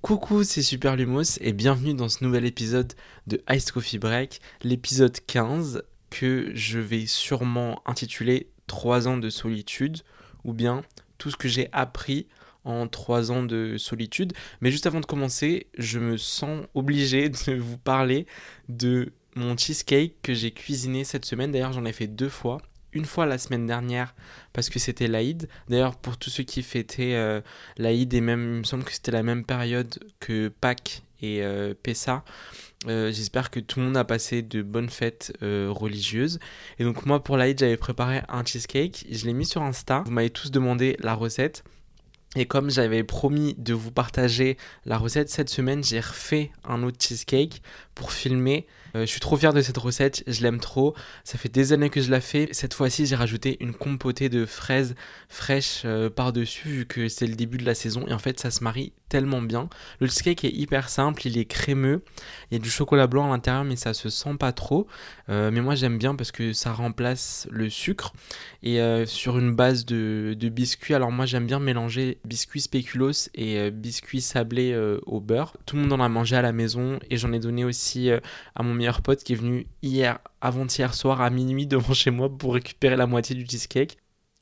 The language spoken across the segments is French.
Coucou, c'est Super Lumos et bienvenue dans ce nouvel épisode de Ice Coffee Break, l'épisode 15 que je vais sûrement intituler 3 ans de solitude ou bien tout ce que j'ai appris en 3 ans de solitude. Mais juste avant de commencer, je me sens obligé de vous parler de mon cheesecake que j'ai cuisiné cette semaine. D'ailleurs, j'en ai fait deux fois une fois la semaine dernière parce que c'était l'Aïd. D'ailleurs, pour tous ceux qui fêtaient euh, l'Aïd, et même, il me semble que c'était la même période que Pâques et euh, Pessa, euh, j'espère que tout le monde a passé de bonnes fêtes religieuses. Et donc, moi, pour l'Aïd, j'avais préparé un cheesecake. Je l'ai mis sur Insta. Vous m'avez tous demandé la recette. Et comme j'avais promis de vous partager la recette cette semaine, j'ai refait un autre cheesecake pour filmer euh, je suis trop fier de cette recette, je l'aime trop. Ça fait des années que je la fais. Cette fois-ci, j'ai rajouté une compotée de fraises fraîches euh, par-dessus, vu que c'est le début de la saison. Et en fait, ça se marie tellement bien. Le cheesecake est hyper simple, il est crémeux. Il y a du chocolat blanc à l'intérieur, mais ça se sent pas trop. Euh, mais moi, j'aime bien parce que ça remplace le sucre. Et sur une base de, biscuits, alors moi, j'aime bien mélanger biscuits spéculoos et biscuits sablés au beurre. Tout le monde en a mangé à la maison et j'en ai donné aussi à mon meilleur pote qui est venu hier, avant-hier soir à minuit devant chez moi pour récupérer la moitié du cheesecake.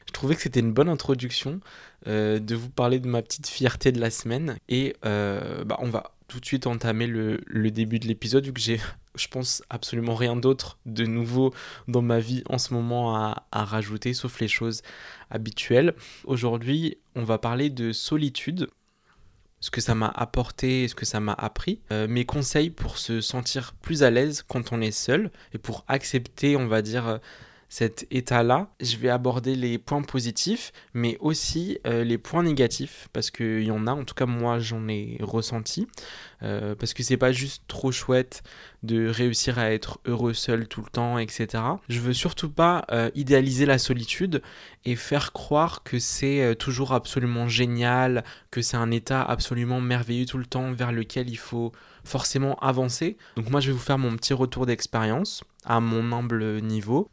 Je trouvais que c'était une bonne introduction euh, de vous parler de ma petite fierté de la semaine. Et euh, bah, on va tout de suite entamer le, début de l'épisode vu que j'ai, je pense, absolument rien d'autre de nouveau dans ma vie en ce moment à rajouter, sauf les choses habituelles. Aujourd'hui, on va parler de solitude ce que ça m'a apporté, ce que ça m'a appris, euh, mes conseils pour se sentir plus à l'aise quand on est seul et pour accepter, on va dire, euh, cet état-là, je vais aborder les points positifs, mais aussi euh, les points négatifs, parce qu'il y en a, en tout cas moi j'en ai ressenti, euh, parce que c'est pas juste trop chouette de réussir à être heureux seul tout le temps, etc. Je veux surtout pas euh, idéaliser la solitude et faire croire que c'est toujours absolument génial, que c'est un état absolument merveilleux tout le temps vers lequel il faut forcément avancer. Donc moi je vais vous faire mon petit retour d'expérience à mon humble niveau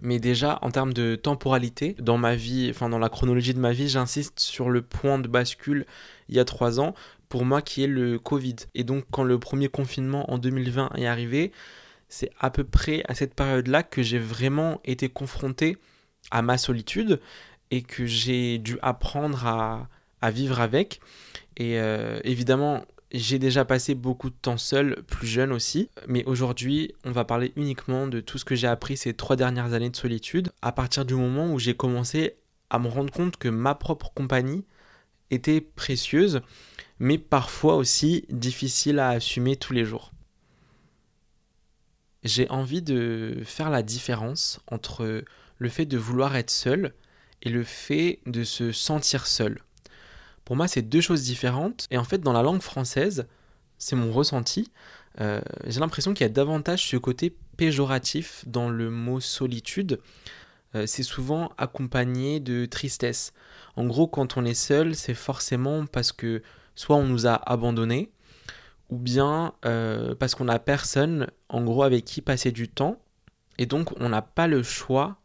mais déjà, en termes de temporalité, dans ma vie, enfin dans la chronologie de ma vie, j'insiste sur le point de bascule il y a trois ans, pour moi qui est le Covid. Et donc, quand le premier confinement en 2020 est arrivé, c'est à peu près à cette période-là que j'ai vraiment été confronté à ma solitude et que j'ai dû apprendre à, vivre avec. Et euh, évidemment, j'ai déjà passé beaucoup de temps seul, plus jeune aussi, mais aujourd'hui, on va parler uniquement de tout ce que j'ai appris ces trois dernières années de solitude, à partir du moment où j'ai commencé à me rendre compte que ma propre compagnie était précieuse, mais parfois aussi difficile à assumer tous les jours. J'ai envie de faire la différence entre le fait de vouloir être seul et le fait de se sentir seul. Pour moi, c'est deux choses différentes. Et en fait, dans la langue française, c'est mon ressenti. Euh, j'ai l'impression qu'il y a davantage ce côté péjoratif dans le mot solitude. Euh, c'est souvent accompagné de tristesse. En gros, quand on est seul, c'est forcément parce que soit on nous a abandonnés, ou bien euh, parce qu'on n'a personne, en gros, avec qui passer du temps. Et donc, on n'a pas le choix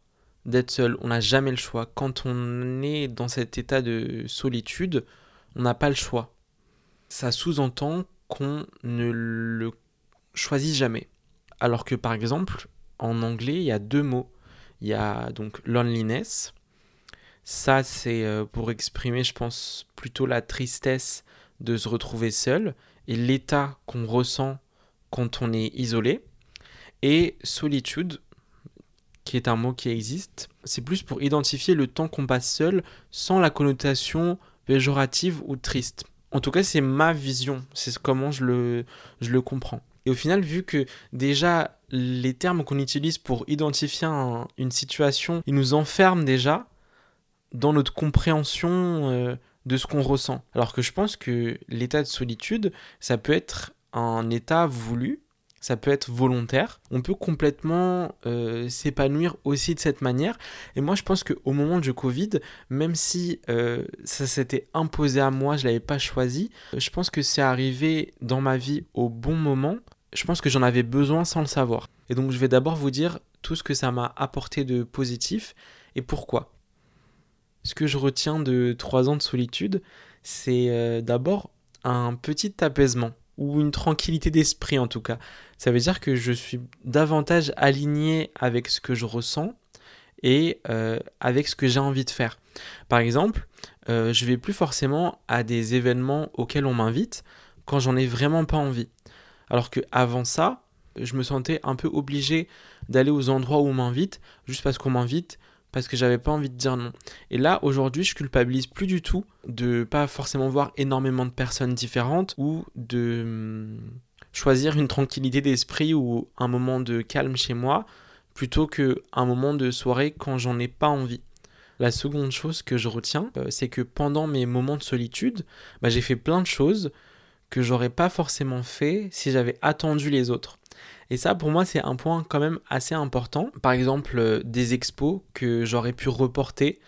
d'être seul. On n'a jamais le choix. Quand on est dans cet état de solitude, on n'a pas le choix. Ça sous-entend qu'on ne le choisit jamais. Alors que par exemple, en anglais, il y a deux mots. Il y a donc loneliness. Ça, c'est euh, pour exprimer, je pense, plutôt la tristesse de se retrouver seul et l'état qu'on ressent quand on est isolé. Et solitude, qui est un mot qui existe, c'est plus pour identifier le temps qu'on passe seul sans la connotation péjorative ou triste. En tout cas, c'est ma vision, c'est comment je le, je le comprends. Et au final, vu que déjà les termes qu'on utilise pour identifier une situation, ils nous enferment déjà dans notre compréhension euh, de ce qu'on ressent. Alors que je pense que l'état de solitude, ça peut être un état voulu, ça peut être volontaire. On peut complètement euh, s'épanouir aussi de cette manière. Et moi, je pense qu'au moment du Covid, même si euh, ça s'était imposé à moi, je ne l'avais pas choisi, je pense que c'est arrivé dans ma vie au bon moment. Je pense que j'en avais besoin sans le savoir. Et donc, je vais d'abord vous dire tout ce que ça m'a apporté de positif et pourquoi. Ce que je retiens de trois ans de solitude, c'est euh, d'abord un petit apaisement ou une tranquillité d'esprit en tout cas. Ça veut dire que je suis davantage aligné avec ce que je ressens et euh, avec ce que j'ai envie de faire. Par exemple, euh, je vais plus forcément à des événements auxquels on m'invite quand j'en ai vraiment pas envie. Alors que avant ça, je me sentais un peu obligé d'aller aux endroits où on m'invite juste parce qu'on m'invite parce que j'avais pas envie de dire non. Et là, aujourd'hui, je culpabilise plus du tout de pas forcément voir énormément de personnes différentes ou de hum, choisir une tranquillité d'esprit ou un moment de calme chez moi plutôt qu'un moment de soirée quand j'en ai pas envie. La seconde chose que je retiens, euh, c'est que pendant mes moments de solitude, bah, j'ai fait plein de choses que j'aurais pas forcément fait si j'avais attendu les autres. Et ça, pour moi, c'est un point quand même assez important. Par exemple, euh, des expos que j'aurais pu reporter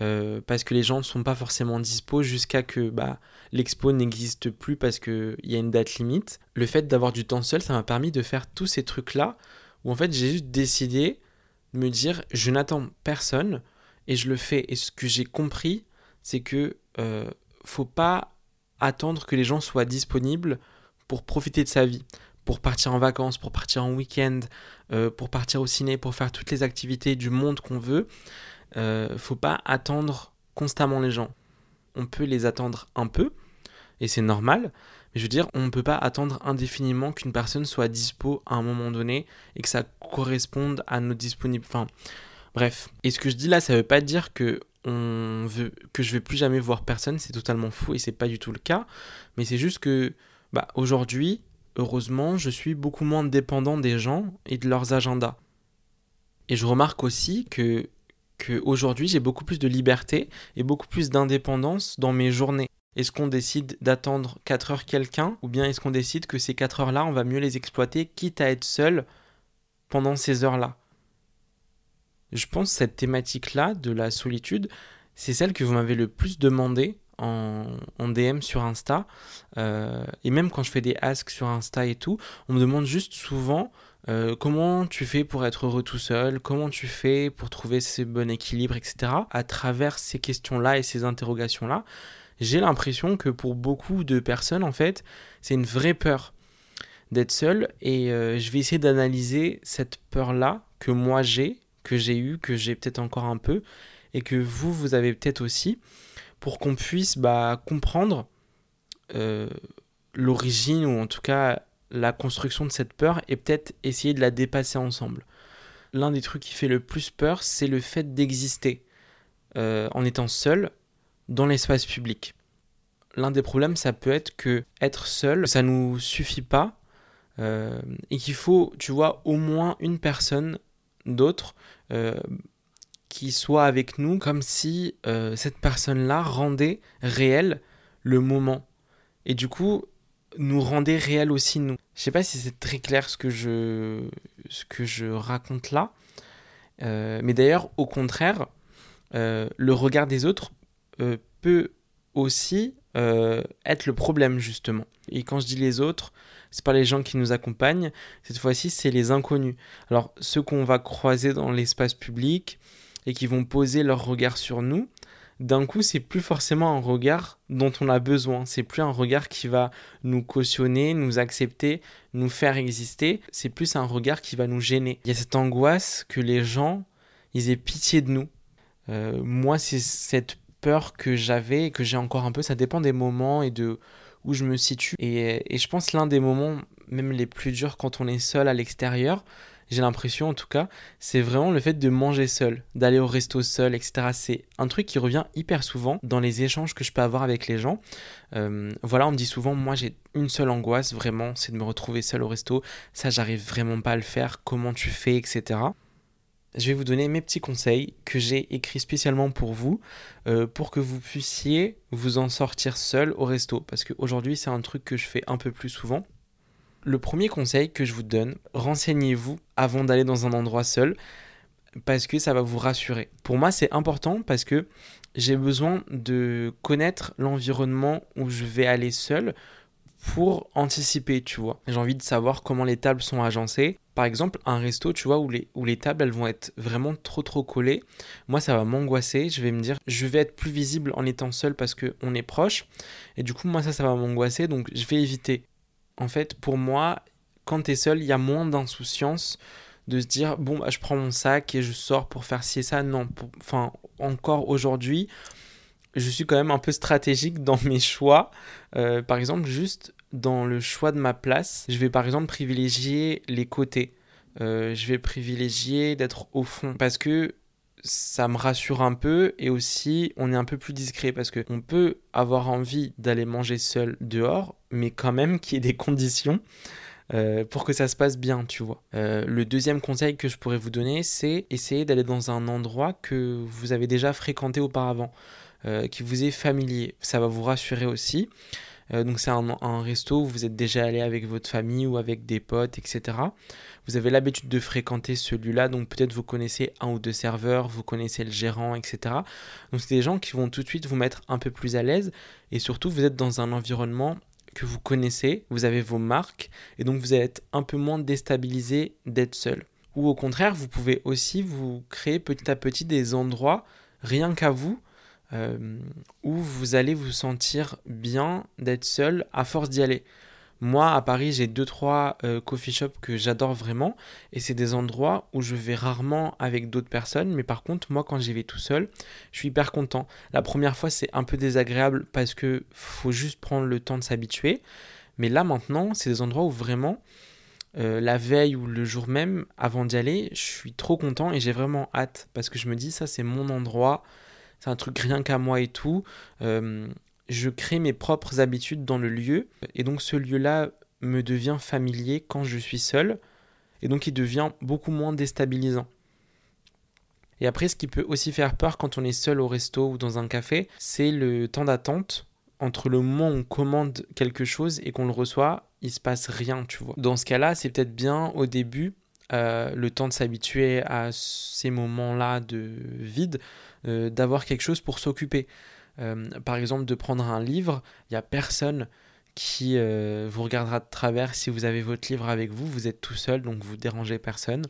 euh, parce que les gens ne sont pas forcément dispo jusqu'à que bah, l'expo n'existe plus parce qu'il y a une date limite. Le fait d'avoir du temps seul, ça m'a permis de faire tous ces trucs-là où en fait j'ai juste décidé de me dire je n'attends personne et je le fais. Et ce que j'ai compris, c'est que euh, faut pas attendre que les gens soient disponibles pour profiter de sa vie pour partir en vacances, pour partir en week-end, euh, pour partir au ciné, pour faire toutes les activités du monde qu'on veut, euh, faut pas attendre constamment les gens. On peut les attendre un peu, et c'est normal, mais je veux dire, on ne peut pas attendre indéfiniment qu'une personne soit dispo à un moment donné et que ça corresponde à nos disponibles. Enfin, bref. Et ce que je dis là, ça veut pas dire que on veut que je vais plus jamais voir personne, c'est totalement fou et c'est pas du tout le cas. Mais c'est juste que bah, aujourd'hui, heureusement, je suis beaucoup moins dépendant des gens et de leurs agendas. Et je remarque aussi que, que aujourd'hui, j'ai beaucoup plus de liberté et beaucoup plus d'indépendance dans mes journées. Est-ce qu'on décide d'attendre 4 heures quelqu'un ou bien est-ce qu'on décide que ces 4 heures-là, on va mieux les exploiter quitte à être seul pendant ces heures-là? Je pense que cette thématique-là de la solitude, c'est celle que vous m'avez le plus demandé en, DM sur Insta. Euh, et même quand je fais des asks sur Insta et tout, on me demande juste souvent euh, comment tu fais pour être heureux tout seul, comment tu fais pour trouver ce bon équilibre, etc. À travers ces questions-là et ces interrogations-là, j'ai l'impression que pour beaucoup de personnes, en fait, c'est une vraie peur d'être seul. Et euh, je vais essayer d'analyser cette peur-là que moi j'ai, que j'ai eu, que j'ai peut-être encore un peu, et que vous, vous avez peut-être aussi pour qu'on puisse bah, comprendre euh, l'origine ou en tout cas la construction de cette peur et peut-être essayer de la dépasser ensemble. L'un des trucs qui fait le plus peur, c'est le fait d'exister euh, en étant seul dans l'espace public. L'un des problèmes, ça peut être que être seul, ça nous suffit pas euh, et qu'il faut, tu vois, au moins une personne d'autre qui soit avec nous comme si euh, cette personne-là rendait réel le moment. Et du coup, nous rendait réel aussi nous. Je sais pas si c'est très clair ce que je, ce que je raconte là. Euh, mais d'ailleurs, au contraire, euh, le regard des autres peut aussi être le problème, justement. Et quand je dis les autres, c'est pas les gens qui nous accompagnent. Cette fois-ci, c'est les inconnus. Alors, ceux qu'on va croiser dans l'espace public, et qui vont poser leur regard sur nous, d'un coup, c'est plus forcément un regard dont on a besoin. C'est plus un regard qui va nous cautionner, nous accepter, nous faire exister. C'est plus un regard qui va nous gêner. Il y a cette angoisse que les gens, ils aient pitié de nous. Euh, moi, c'est cette peur que j'avais et que j'ai encore un peu. Ça dépend des moments et de où je me situe. Et, et je pense l'un des moments, même les plus durs quand on est seul à l'extérieur, j'ai l'impression en tout cas, c'est vraiment le fait de manger seul, d'aller au resto seul, etc. C'est un truc qui revient hyper souvent dans les échanges que je peux avoir avec les gens. Euh, voilà, on me dit souvent, moi j'ai une seule angoisse, vraiment, c'est de me retrouver seul au resto. Ça, j'arrive vraiment pas à le faire. Comment tu fais, etc. Je vais vous donner mes petits conseils que j'ai écrits spécialement pour vous, euh, pour que vous puissiez vous en sortir seul au resto. Parce qu'aujourd'hui, c'est un truc que je fais un peu plus souvent. Le premier conseil que je vous donne, renseignez-vous avant d'aller dans un endroit seul parce que ça va vous rassurer. Pour moi, c'est important parce que j'ai besoin de connaître l'environnement où je vais aller seul pour anticiper, tu vois. J'ai envie de savoir comment les tables sont agencées. Par exemple, un resto, tu vois, où les, tables, elles vont être vraiment trop trop collées. Moi, ça va m'angoisser. Je vais me dire, je vais être plus visible en étant seul parce qu'on est proche. Et du coup, moi, ça, ça va m'angoisser. Donc, je vais éviter. En fait, pour moi, quand tu es seul, il y a moins d'insouciance de se dire, bon, bah, je prends mon sac et je sors pour faire ci et ça. Non, enfin, encore aujourd'hui, je suis quand même un peu stratégique dans mes choix. Euh, par exemple, juste dans le choix de ma place, je vais par exemple privilégier les côtés. Euh, je vais privilégier d'être au fond parce que ça me rassure un peu et aussi on est un peu plus discret parce que on peut avoir envie d'aller manger seul dehors, mais quand même qu'il y ait des conditions. Euh, pour que ça se passe bien, tu vois. le deuxième conseil que je pourrais vous donner, c'est essayer d'aller dans un endroit que vous avez déjà fréquenté auparavant. Euh, qui vous est familier. Ça va vous rassurer aussi. Euh, donc c'est un, resto où vous êtes déjà allé avec votre famille ou avec des potes, etc. Vous avez l'habitude de fréquenter celui-là, donc peut-être vous connaissez un ou deux serveurs, vous connaissez le gérant, etc. Donc c'est des gens qui vont tout de suite vous mettre un peu plus à l'aise et surtout vous êtes dans un environnement que vous connaissez, vous avez vos marques et donc vous être un peu moins déstabilisé d'être seul. Ou au contraire, vous pouvez aussi vous créer petit à petit des endroits rien qu'à vous euh, où vous allez vous sentir bien d'être seul à force d'y aller. Moi, à Paris, j'ai deux trois euh, coffee shops que j'adore vraiment, et c'est des endroits où je vais rarement avec d'autres personnes. Mais par contre, moi, quand j'y vais tout seul, je suis hyper content. La première fois, c'est un peu désagréable parce que faut juste prendre le temps de s'habituer. Mais là, maintenant, c'est des endroits où vraiment, euh, la veille ou le jour même, avant d'y aller, je suis trop content et j'ai vraiment hâte parce que je me dis ça, c'est mon endroit c'est un truc rien qu'à moi et tout. Euh, je crée mes propres habitudes dans le lieu, et donc ce lieu-là me devient familier quand je suis seul, et donc il devient beaucoup moins déstabilisant. Et après, ce qui peut aussi faire peur quand on est seul au resto ou dans un café, c'est le temps d'attente entre le moment où on commande quelque chose et qu'on le reçoit, il se passe rien, tu vois. Dans ce cas-là, c'est peut-être bien au début euh, le temps de s'habituer à ces moments-là de vide, euh, d'avoir quelque chose pour s'occuper. Euh, par exemple, de prendre un livre, il n'y a personne qui vous regardera de travers. Si vous avez votre livre avec vous, vous êtes tout seul, donc vous dérangez personne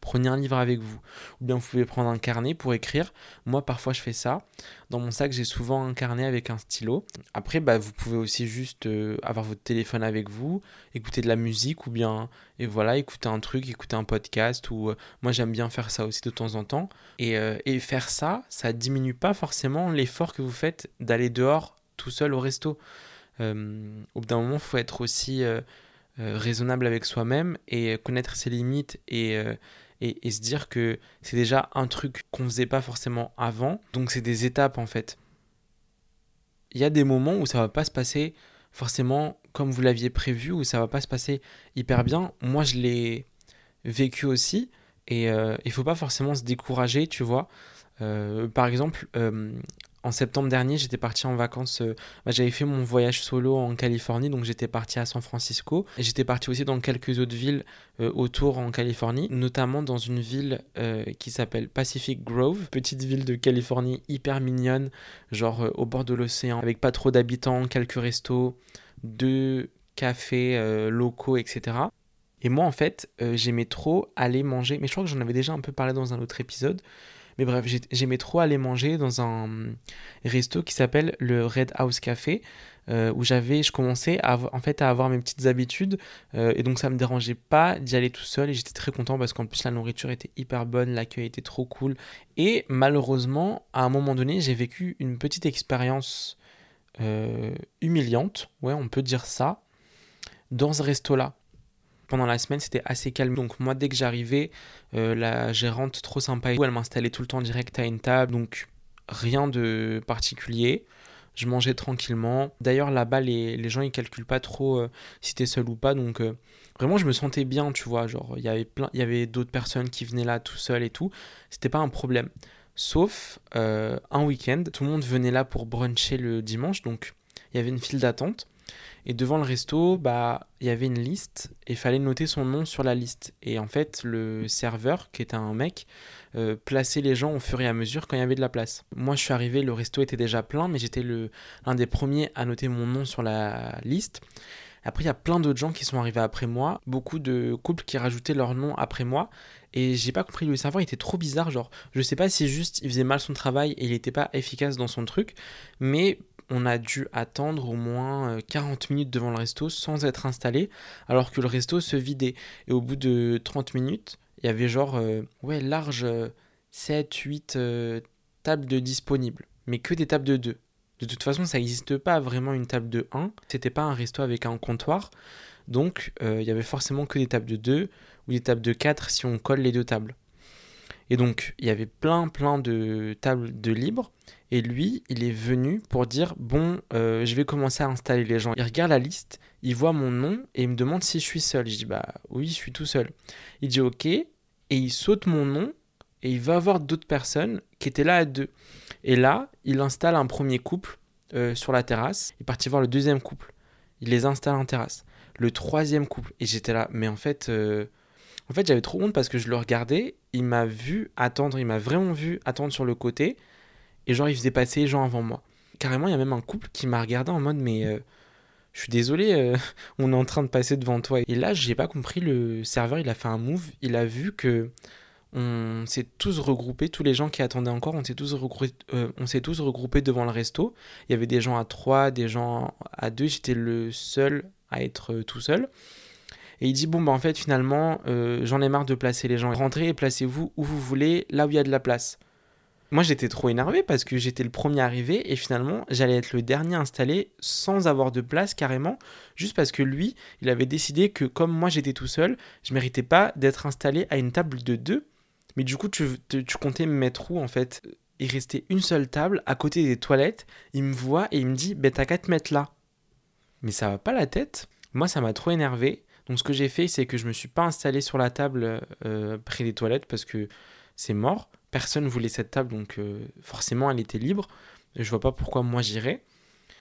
prenez un livre avec vous. Ou bien vous pouvez prendre un carnet pour écrire. Moi, parfois, je fais ça. Dans mon sac, j'ai souvent un carnet avec un stylo. Après, bah, vous pouvez aussi juste euh, avoir votre téléphone avec vous, écouter de la musique ou bien, et voilà, écouter un truc, écouter un podcast. Ou euh, moi, j'aime bien faire ça aussi de temps en temps. Et, euh, et faire ça, ça diminue pas forcément l'effort que vous faites d'aller dehors tout seul au resto. au bout d'un moment, il faut être aussi raisonnable avec soi-même et connaître ses limites et et, se dire que c'est déjà un truc qu'on faisait pas forcément avant. Donc c'est des étapes en fait. Il y a des moments où ça va pas se passer forcément comme vous l'aviez prévu, où ça va pas se passer hyper bien. Moi je l'ai vécu aussi et euh, il faut pas forcément se décourager, tu vois. Euh, par exemple, euh, en septembre dernier, j'étais parti en vacances. Euh, bah, j'avais fait mon voyage solo en Californie, donc j'étais parti à San Francisco. J'étais parti aussi dans quelques autres villes euh, autour en Californie, notamment dans une ville euh, qui s'appelle Pacific Grove, petite ville de Californie hyper mignonne, genre au bord de l'océan, avec pas trop d'habitants, quelques restos, deux cafés locaux, etc. Et moi, en fait, j'aimais trop aller manger, mais je crois que j'en avais déjà un peu parlé dans un autre épisode. Mais bref, j'aimais trop aller manger dans un resto qui s'appelle le Red House Café. Euh, où j'avais, je commençais à, en fait à avoir mes petites habitudes euh, et donc ça me dérangeait pas d'y aller tout seul et j'étais très content parce qu'en plus la nourriture était hyper bonne, l'accueil était trop cool et malheureusement à un moment donné j'ai vécu une petite expérience euh, humiliante, ouais on peut dire ça, dans ce resto là pendant la semaine, c'était assez calme. Donc moi, dès que j'arrivais, euh, la gérante trop sympa, elle m'installait tout le temps direct à une table. Donc rien de particulier. Je mangeais tranquillement. D'ailleurs, là-bas, les, les, gens, ils calculent pas trop euh, si t'es seul ou pas. Donc euh, vraiment, je me sentais bien, tu vois. Genre, il y avait plein, il y avait d'autres personnes qui venaient là tout seul et tout. C'était pas un problème. Sauf un week-end, tout le monde venait là pour bruncher le dimanche. Donc il y avait une file d'attente. Et devant le resto, bah, il y avait une liste et il fallait noter son nom sur la liste. Et en fait, le serveur, qui était un mec, euh, plaçait les gens au fur et à mesure quand il y avait de la place. Moi, je suis arrivé, le resto était déjà plein, mais j'étais l'un des premiers à noter mon nom sur la liste. Après, il y a plein d'autres gens qui sont arrivés après moi, beaucoup de couples qui rajoutaient leur nom après moi. Et j'ai pas compris, le serveur était trop bizarre. Genre, je sais pas si juste il faisait mal son travail et il était pas efficace dans son truc, mais on a dû attendre au moins 40 euh, minutes devant le resto sans être installé, alors que le resto se vidait. Et au bout de 30 minutes, il y avait genre, euh, ouais, large 7, euh, 8 tables de disponibles, mais que des tables de 2. De toute façon, ça n'existe pas vraiment une table de 1. C'était pas un resto avec un comptoir. Donc, il y avait forcément que des tables de 2 ou des tables de 4 si on colle les deux tables. Et donc, il y avait plein, plein de tables de libre. Et lui, il est venu pour dire Bon, euh, je vais commencer à installer les gens. Il regarde la liste, il voit mon nom et il me demande si je suis seul. Je dis Bah oui, je suis tout seul. Il dit Ok. Et il saute mon nom et il va voir d'autres personnes qui étaient là à deux. Et là, il installe un premier couple euh, sur la terrasse. Il est parti voir le deuxième couple. Il les installe en terrasse. Le troisième couple. Et j'étais là, mais en fait, euh, en fait, j'avais trop honte parce que je le regardais, il m'a vu attendre, il m'a vraiment vu attendre sur le côté, et genre, il faisait passer les gens avant moi. Carrément, il y a même un couple qui m'a regardé en mode, mais euh, je suis désolé, euh, on est en train de passer devant toi. Et là, j'ai pas compris, le serveur, il a fait un move, il a vu que on s'est tous regroupés, tous les gens qui attendaient encore, on s'est tous, regroupés, euh, devant le resto. Il y avait des gens à trois, des gens à deux, j'étais le seul à être tout seul. Et il dit bon bah en fait finalement j'en ai marre de placer les gens. Rentrez et placez-vous où vous voulez, là où il y a de la place. Moi j'étais trop énervé parce que j'étais le premier arrivé et finalement j'allais être le dernier installé sans avoir de place carrément, juste parce que lui il avait décidé que comme moi j'étais tout seul, je méritais pas d'être installé à une table de deux. Mais du coup tu, comptais me mettre où en fait? Il restait une seule table à côté des toilettes, il me voit et il me dit ben t'as qu'à te mettre là. Mais ça va pas la tête Moi ça m'a trop énervé donc ce que j'ai fait, c'est que je me suis pas installé sur la table euh, près des toilettes parce que c'est mort. Personne voulait cette table, donc euh, forcément elle était libre. Je vois pas pourquoi moi j'irais.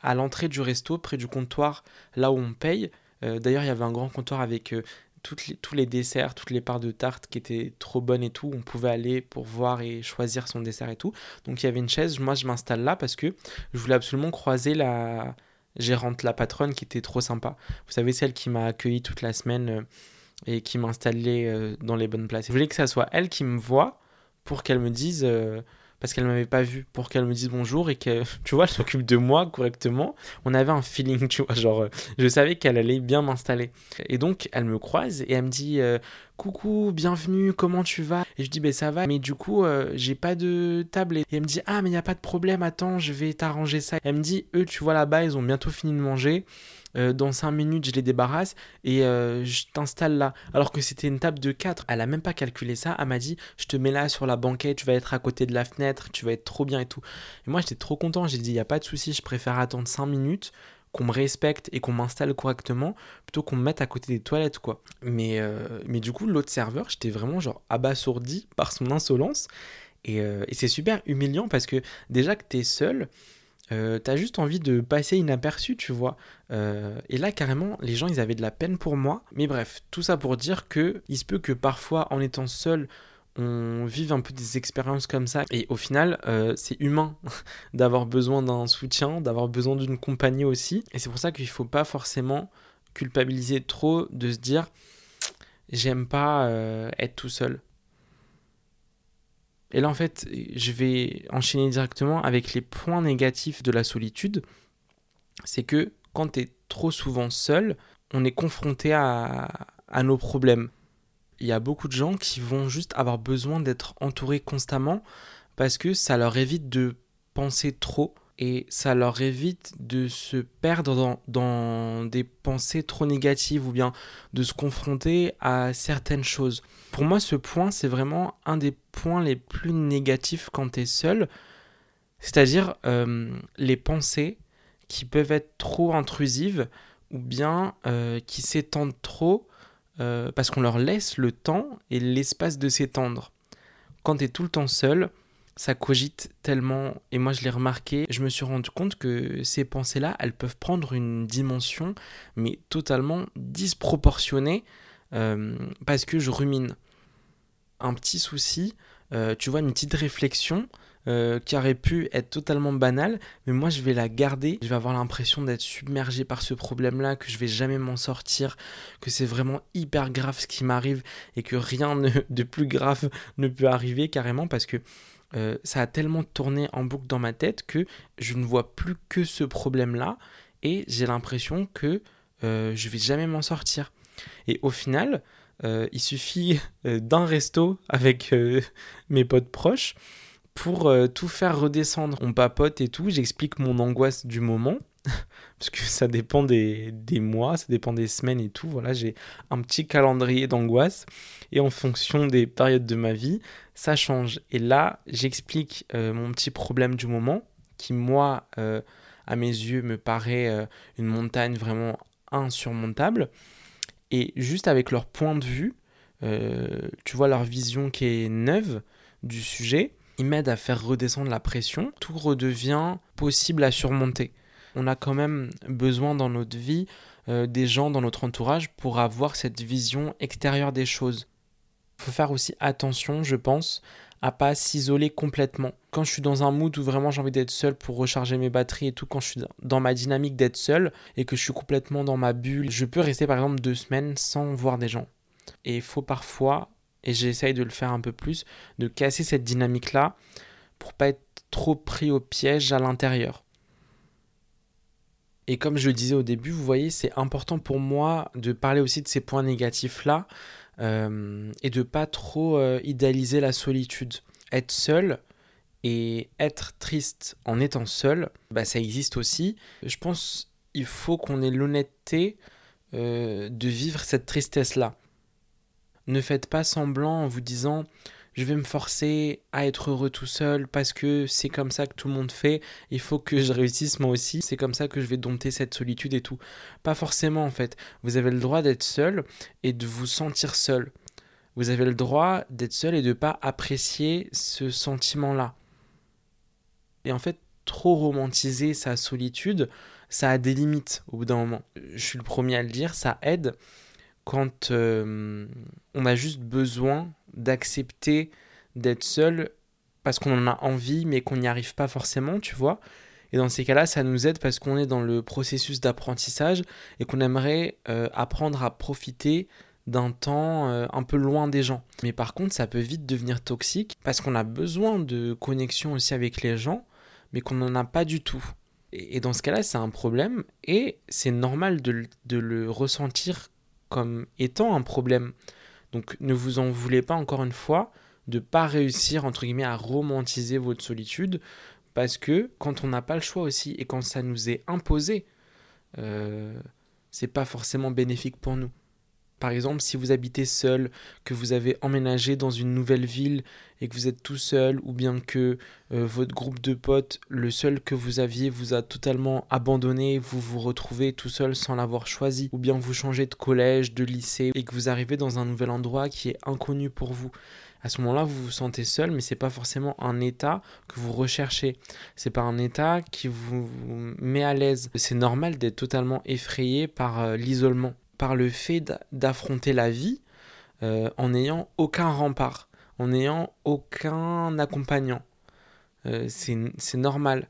À l'entrée du resto, près du comptoir, là où on paye, euh, d'ailleurs il y avait un grand comptoir avec les, tous les desserts, toutes les parts de tarte qui étaient trop bonnes et tout. On pouvait aller pour voir et choisir son dessert et tout. Donc il y avait une chaise, moi je m'installe là parce que je voulais absolument croiser la, gérante, la patronne qui était trop sympa. Vous savez, celle qui m'a accueilli toute la semaine euh, et qui m'installait euh, dans les bonnes places. Je voulais que ça soit elle qui me voit pour qu'elle me dise euh, parce qu'elle m'avait pas vu pour qu'elle me dise bonjour et que tu vois elle s'occupe de moi correctement. On avait un feeling tu vois genre euh, je savais qu'elle allait bien m'installer. Et donc elle me croise et elle me dit euh, coucou bienvenue comment tu vas? Et je dis ben ça va mais du coup euh, j'ai pas de table et elle me dit ah mais il y a pas de problème attends je vais t'arranger ça elle me dit eux tu vois là-bas ils ont bientôt fini de manger euh, dans 5 minutes, je les débarrasse et euh, je t'installe là. Alors que c'était une table de 4. Elle a même pas calculé ça. Elle m'a dit, je te mets là sur la banquette, tu vas être à côté de la fenêtre, tu vas être trop bien et tout. Et moi, j'étais trop content. J'ai dit, il n'y a pas de souci, je préfère attendre 5 minutes qu'on me respecte et qu'on m'installe correctement plutôt qu'on me mette à côté des toilettes quoi. Mais, euh, mais du coup l'autre serveur j'étais vraiment genre abasourdi par son insolence et, et c'est super humiliant parce que déjà que t'es seul euh, t'as juste envie de passer inaperçu, tu vois. Euh, et là, carrément, les gens, ils avaient de la peine pour moi. Mais bref, tout ça pour dire que il se peut que parfois, en étant seul, on vive un peu des expériences comme ça. Et au final, euh, c'est humain d'avoir besoin d'un soutien, d'avoir besoin d'une compagnie aussi. Et c'est pour ça qu'il faut pas forcément culpabiliser trop de se dire j'aime pas être tout seul. Et là, en fait, je vais enchaîner directement avec les points négatifs de la solitude. C'est que quand tu es trop souvent seul, on est confronté à nos problèmes. Il y a beaucoup de gens qui vont juste avoir besoin d'être entourés constamment parce que ça leur évite de penser trop et ça leur évite de se perdre dans, dans, des pensées trop négatives ou bien de se confronter à certaines choses. Pour moi, ce point, c'est vraiment un des points les plus négatifs quand tu es seul, c'est-à-dire euh, les pensées qui peuvent être trop intrusives ou bien euh, qui s'étendent trop euh, parce qu'on leur laisse le temps et l'espace de s'étendre. Quand tu es tout le temps seul, ça cogite tellement, et moi je l'ai remarqué, je me suis rendu compte que ces pensées-là, elles peuvent prendre une dimension, mais totalement disproportionnée, euh, parce que je rumine. Un petit souci, euh, tu vois, une petite réflexion, euh, qui aurait pu être totalement banale, mais moi je vais la garder, je vais avoir l'impression d'être submergé par ce problème-là, que je vais jamais m'en sortir, que c'est vraiment hyper grave ce qui m'arrive et que rien de plus grave ne peut arriver carrément parce que euh, ça a tellement tourné en boucle dans ma tête que je ne vois plus que ce problème-là et j'ai l'impression que euh, je vais jamais m'en sortir. Et au final, euh, il suffit d'un resto avec mes potes proches pour tout faire redescendre. On papote et tout, j'explique mon angoisse du moment parce que ça dépend des, mois, ça dépend des semaines et tout. Voilà, j'ai un petit calendrier d'angoisse et en fonction des périodes de ma vie, ça change. Et là, j'explique euh, mon petit problème du moment qui, moi, euh, à mes yeux, me paraît euh, une montagne vraiment insurmontable. Et juste avec leur point de vue, tu vois leur vision qui est neuve du sujet, ils m'aident à faire redescendre la pression. Tout redevient possible à surmonter on a quand même besoin dans notre vie euh, des gens dans notre entourage pour avoir cette vision extérieure des choses. Il faut faire aussi attention, je pense, à pas s'isoler complètement. Quand je suis dans un mood où vraiment j'ai envie d'être seul pour recharger mes batteries et tout, quand je suis dans ma dynamique d'être seul et que je suis complètement dans ma bulle, je peux rester par exemple deux semaines sans voir des gens. Et il faut parfois, et j'essaye de le faire un peu plus, de casser cette dynamique-là pour pas être trop pris au piège à l'intérieur. Et comme je le disais au début, vous voyez, c'est important pour moi de parler aussi de ces points négatifs-là euh, et de pas trop euh, idéaliser la solitude. Être seul et être triste en étant seul, bah, ça existe aussi. Je pense qu'il faut qu'on ait l'honnêteté euh, de vivre cette tristesse-là. Ne faites pas semblant en vous disant je vais me forcer à être heureux tout seul parce que c'est comme ça que tout le monde fait, il faut que je réussisse moi aussi, c'est comme ça que je vais dompter cette solitude et tout. Pas forcément en fait. Vous avez le droit d'être seul et de vous sentir seul. Vous avez le droit d'être seul et de pas apprécier ce sentiment-là. Et en fait, trop romantiser sa solitude, ça a des limites au bout d'un moment. Je suis le premier à le dire, ça aide quand euh, on a juste besoin d'accepter d'être seul parce qu'on en a envie mais qu'on n'y arrive pas forcément, tu vois. Et dans ces cas-là, ça nous aide parce qu'on est dans le processus d'apprentissage et qu'on aimerait euh, apprendre à profiter d'un temps euh, un peu loin des gens. Mais par contre, ça peut vite devenir toxique parce qu'on a besoin de connexion aussi avec les gens, mais qu'on n'en a pas du tout. Et, dans ce cas-là, c'est un problème et c'est normal de, de le ressentir comme étant un problème. Donc ne vous en voulez pas encore une fois de pas réussir entre guillemets à romantiser votre solitude parce que quand on n'a pas le choix aussi et quand ça nous est imposé, euh, c'est pas forcément bénéfique pour nous. Par exemple, si vous habitez seul, que vous avez emménagé dans une nouvelle ville et que vous êtes tout seul, ou bien que euh, votre groupe de potes, le seul que vous aviez, vous a totalement abandonné, vous vous retrouvez tout seul sans l'avoir choisi, ou bien vous changez de collège, de lycée, et que vous arrivez dans un nouvel endroit qui est inconnu pour vous. À ce moment-là, vous vous sentez seul, mais c'est pas forcément un état que vous recherchez. C'est pas un état qui vous met à l'aise. C'est normal d'être totalement effrayé par euh, l'isolement par le fait d'affronter la vie euh, en n'ayant aucun rempart, en n'ayant aucun accompagnant. Euh, c'est normal.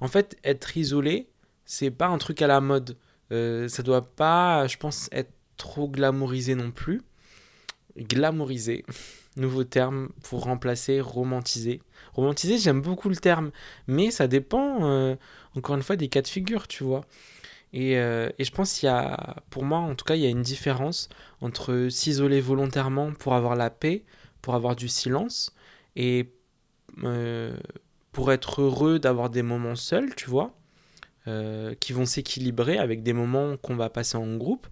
En fait, être isolé, c'est pas un truc à la mode. Euh, ça doit pas, je pense, être trop glamourisé non plus. Glamourisé, nouveau terme pour remplacer romantiser. Romantiser, j'aime beaucoup le terme, mais ça dépend, encore une fois, des cas de figure, tu vois. Euh, et, je pense qu'il y a, pour moi en tout cas, il y a une différence entre s'isoler volontairement pour avoir la paix, pour avoir du silence, et euh, pour être heureux d'avoir des moments seuls, tu vois, euh, qui vont s'équilibrer avec des moments qu'on va passer en groupe.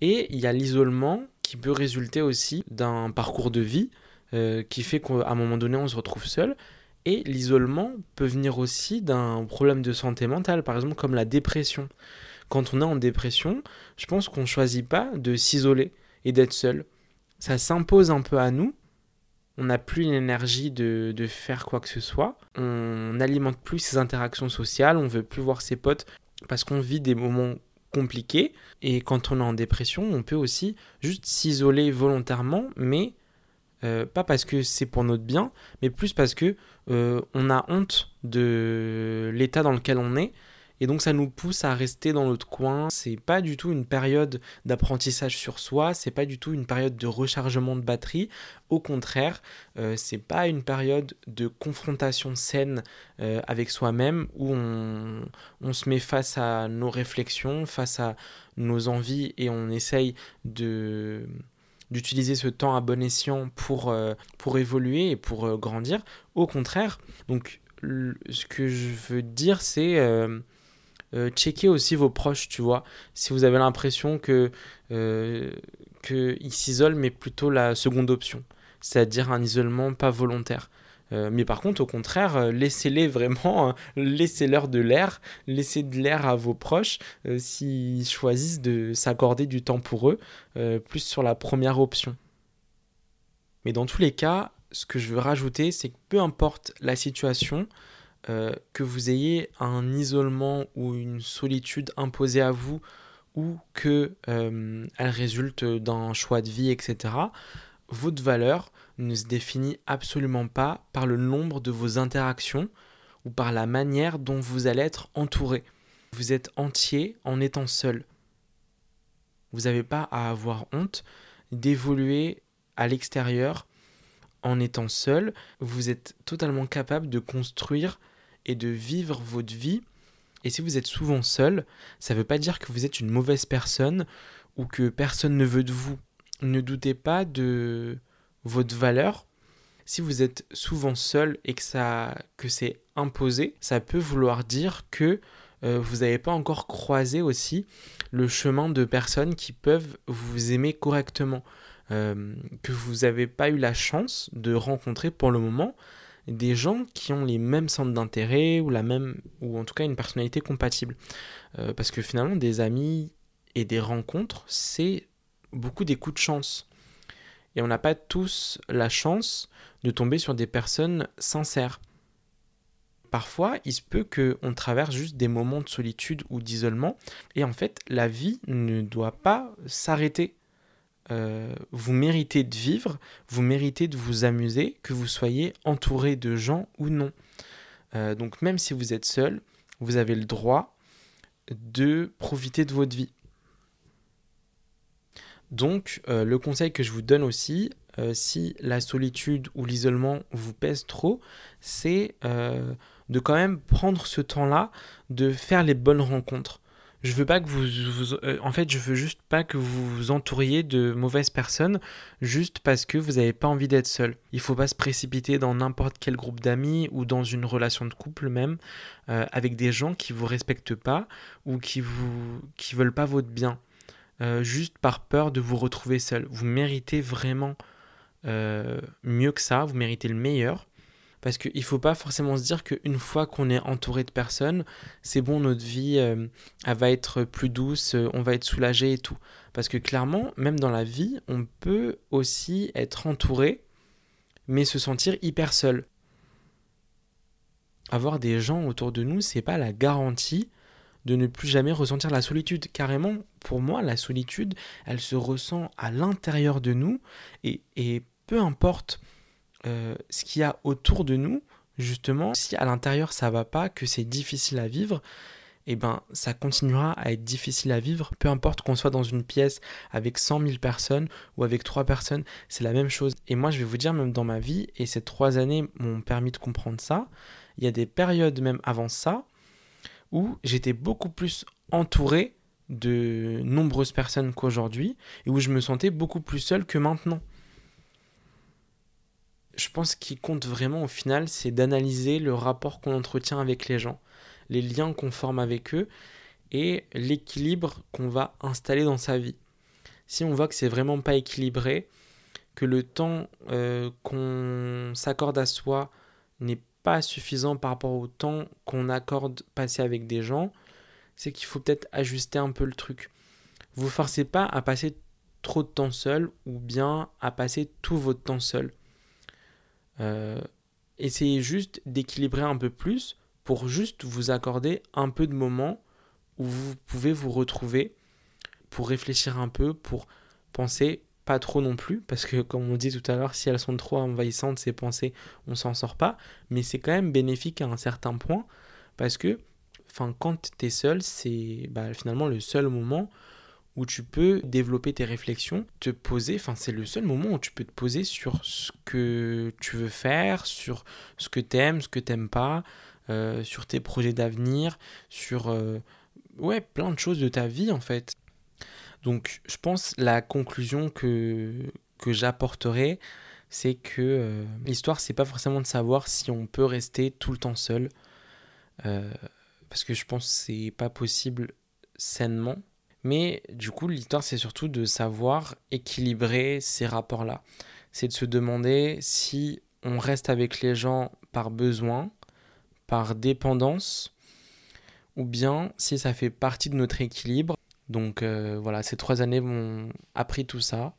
Et il y a l'isolement qui peut résulter aussi d'un parcours de vie qui fait qu'à un moment donné on se retrouve seul. Et l'isolement peut venir aussi d'un problème de santé mentale, par exemple comme la dépression quand on est en dépression, je pense qu'on ne choisit pas de s'isoler et d'être seul. Ça s'impose un peu à nous, on n'a plus l'énergie de, de, faire quoi que ce soit, on n'alimente plus ses interactions sociales, on veut plus voir ses potes parce qu'on vit des moments compliqués. Et quand on est en dépression, on peut aussi juste s'isoler volontairement, mais euh, pas parce que c'est pour notre bien, mais plus parce que euh, on a honte de l'état dans lequel on est et donc ça nous pousse à rester dans notre coin. C'est pas du tout une période d'apprentissage sur soi, c'est pas du tout une période de rechargement de batterie. Au contraire, euh, c'est pas une période de confrontation saine euh, avec soi-même où on, se met face à nos réflexions, face à nos envies et on essaye de d'utiliser ce temps à bon escient pour, euh, pour évoluer et pour euh, grandir. Au contraire, donc ce que je veux dire, c'est euh, checker aussi vos proches, tu vois. Si vous avez l'impression que euh, qu'ils s'isolent, mais plutôt la seconde option, c'est-à-dire un isolement pas volontaire. Euh, mais par contre, au contraire, laissez-les vraiment, hein, laissez-leur de l'air, laissez de l'air à vos proches s'ils choisissent de s'accorder du temps pour eux, plus sur la première option. Mais dans tous les cas, ce que je veux rajouter, c'est que peu importe la situation, euh, que vous ayez un isolement ou une solitude imposée à vous ou que euh, elle résulte d'un choix de vie, etc., votre valeur ne se définit absolument pas par le nombre de vos interactions ou par la manière dont vous allez être entouré. Vous êtes entier en étant seul. Vous n'avez pas à avoir honte d'évoluer à l'extérieur en étant seul. Vous êtes totalement capable de construire et de vivre votre vie. Et si vous êtes souvent seul, ça ne veut pas dire que vous êtes une mauvaise personne ou que personne ne veut de vous. Ne doutez pas de votre valeur. Si vous êtes souvent seul et que, ça, que c'est imposé, ça peut vouloir dire que euh, vous n'avez pas encore croisé aussi le chemin de personnes qui peuvent vous aimer correctement, euh, que vous n'avez pas eu la chance de rencontrer pour le moment, des gens qui ont les mêmes centres d'intérêt ou la même ou en tout cas une personnalité compatible. Euh, parce que finalement des amis et des rencontres, c'est beaucoup des coups de chance. Et on n'a pas tous la chance de tomber sur des personnes sincères. Parfois, il se peut qu'on traverse juste des moments de solitude ou d'isolement, et en fait, la vie ne doit pas s'arrêter. Euh, vous méritez de vivre, vous méritez de vous amuser, que vous soyez entouré de gens ou non. Euh, donc même si vous êtes seul, vous avez le droit de profiter de votre vie. Donc euh, le conseil que je vous donne aussi, si la solitude ou l'isolement vous pèse trop, c'est de quand même prendre ce temps-là, de faire les bonnes rencontres je veux pas que vous, euh, en fait je veux juste pas que vous vous entouriez de mauvaises personnes juste parce que vous n'avez pas envie d'être seul. Il faut pas se précipiter dans n'importe quel groupe d'amis ou dans une relation de couple même euh, avec des gens qui vous respectent pas ou qui vous qui veulent pas votre bien euh, juste par peur de vous retrouver seul. Vous méritez vraiment mieux que ça, vous méritez le meilleur parce qu'il ne faut pas forcément se dire qu'une fois qu'on est entouré de personnes, c'est bon, notre vie, euh, va être plus douce, euh, on va être soulagé et tout. Parce que clairement, même dans la vie, on peut aussi être entouré, mais se sentir hyper seul. Avoir des gens autour de nous, c'est pas la garantie de ne plus jamais ressentir la solitude. Carrément, pour moi, la solitude, elle se ressent à l'intérieur de nous et peu importe ce qu'il y a autour de nous, justement, si à l'intérieur ça va pas, que c'est difficile à vivre, eh ben ça continuera à être difficile à vivre, peu importe qu'on soit dans une pièce avec 100 000 personnes ou avec 3 personnes, c'est la même chose. Et moi je vais vous dire, même dans ma vie, et ces 3 années m'ont permis de comprendre ça, il y a des périodes même avant ça où j'étais beaucoup plus entouré de nombreuses personnes qu'aujourd'hui et où je me sentais beaucoup plus seul que maintenant je pense qu'il compte vraiment au final, c'est d'analyser le rapport qu'on entretient avec les gens, les liens qu'on forme avec eux et l'équilibre qu'on va installer dans sa vie. Si on voit que c'est vraiment pas équilibré, que le temps euh, qu'on s'accorde à soi n'est pas suffisant par rapport au temps qu'on accorde passer avec des gens, c'est qu'il faut peut-être ajuster un peu le truc. Vous forcez pas à passer trop de temps seul ou bien à passer tout votre temps seul essayez juste d'équilibrer un peu plus pour juste vous accorder un peu de moments où vous pouvez vous retrouver pour réfléchir un peu, pour penser pas trop non plus, parce que comme on dit tout à l'heure, si elles sont trop envahissantes, ces pensées, on s'en sort pas, mais c'est quand même bénéfique à un certain point, parce que enfin, quand tu es seul, c'est bah, finalement le seul moment où tu peux développer tes réflexions, te poser, enfin c'est le seul moment où tu peux te poser sur ce que tu veux faire, sur ce que tu aimes, ce que tu n'aimes pas, euh, sur tes projets d'avenir, sur euh, ouais, plein de choses de ta vie en fait. Donc je pense la conclusion que, que j'apporterai, c'est que euh, l'histoire, c'est pas forcément de savoir si on peut rester tout le temps seul. parce que je pense que c'est pas possible sainement. Mais du coup, l'histoire, c'est surtout de savoir équilibrer ces rapports-là. C'est de se demander si on reste avec les gens par besoin, par dépendance, ou bien si ça fait partie de notre équilibre. Donc euh, voilà, ces trois années m'ont appris tout ça.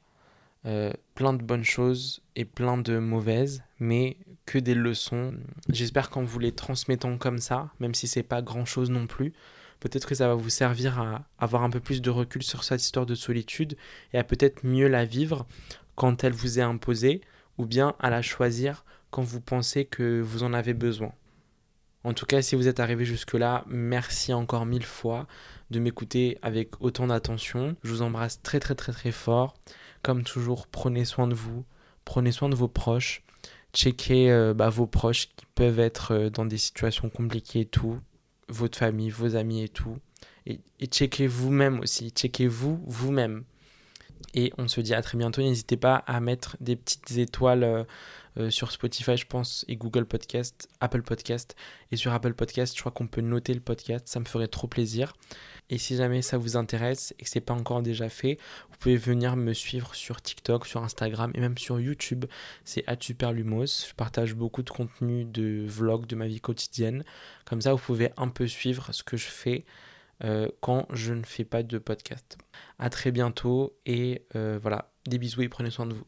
Euh, plein de bonnes choses et plein de mauvaises, mais que des leçons. J'espère qu'en vous les transmettant comme ça, même si c'est pas grand chose non plus, peut-être que ça va vous servir à avoir un peu plus de recul sur cette histoire de solitude et à peut-être mieux la vivre quand elle vous est imposée ou bien à la choisir quand vous pensez que vous en avez besoin. En tout cas, si vous êtes arrivé jusque-là, merci encore mille fois de m'écouter avec autant d'attention. Je vous embrasse très très très très fort. Comme toujours, prenez soin de vous, prenez soin de vos proches, checkez euh, bah, vos proches qui peuvent être euh, dans des situations compliquées et tout votre famille, vos amis et tout. Et, checkez vous-même aussi, checkez-vous vous-même. Et on se dit à très bientôt. N'hésitez pas à mettre des petites étoiles euh, euh, sur Spotify, je pense, et Google Podcast, Apple Podcast. Et sur Apple Podcast, je crois qu'on peut noter le podcast. Ça me ferait trop plaisir. Et si jamais ça vous intéresse et que c'est pas encore déjà fait, vous pouvez venir me suivre sur TikTok, sur Instagram et même sur YouTube. C'est @superlumos. Je partage beaucoup de contenu de vlogs de ma vie quotidienne. Comme ça, vous pouvez un peu suivre ce que je fais euh, quand je ne fais pas de podcast. À très bientôt et euh, voilà, des bisous et prenez soin de vous.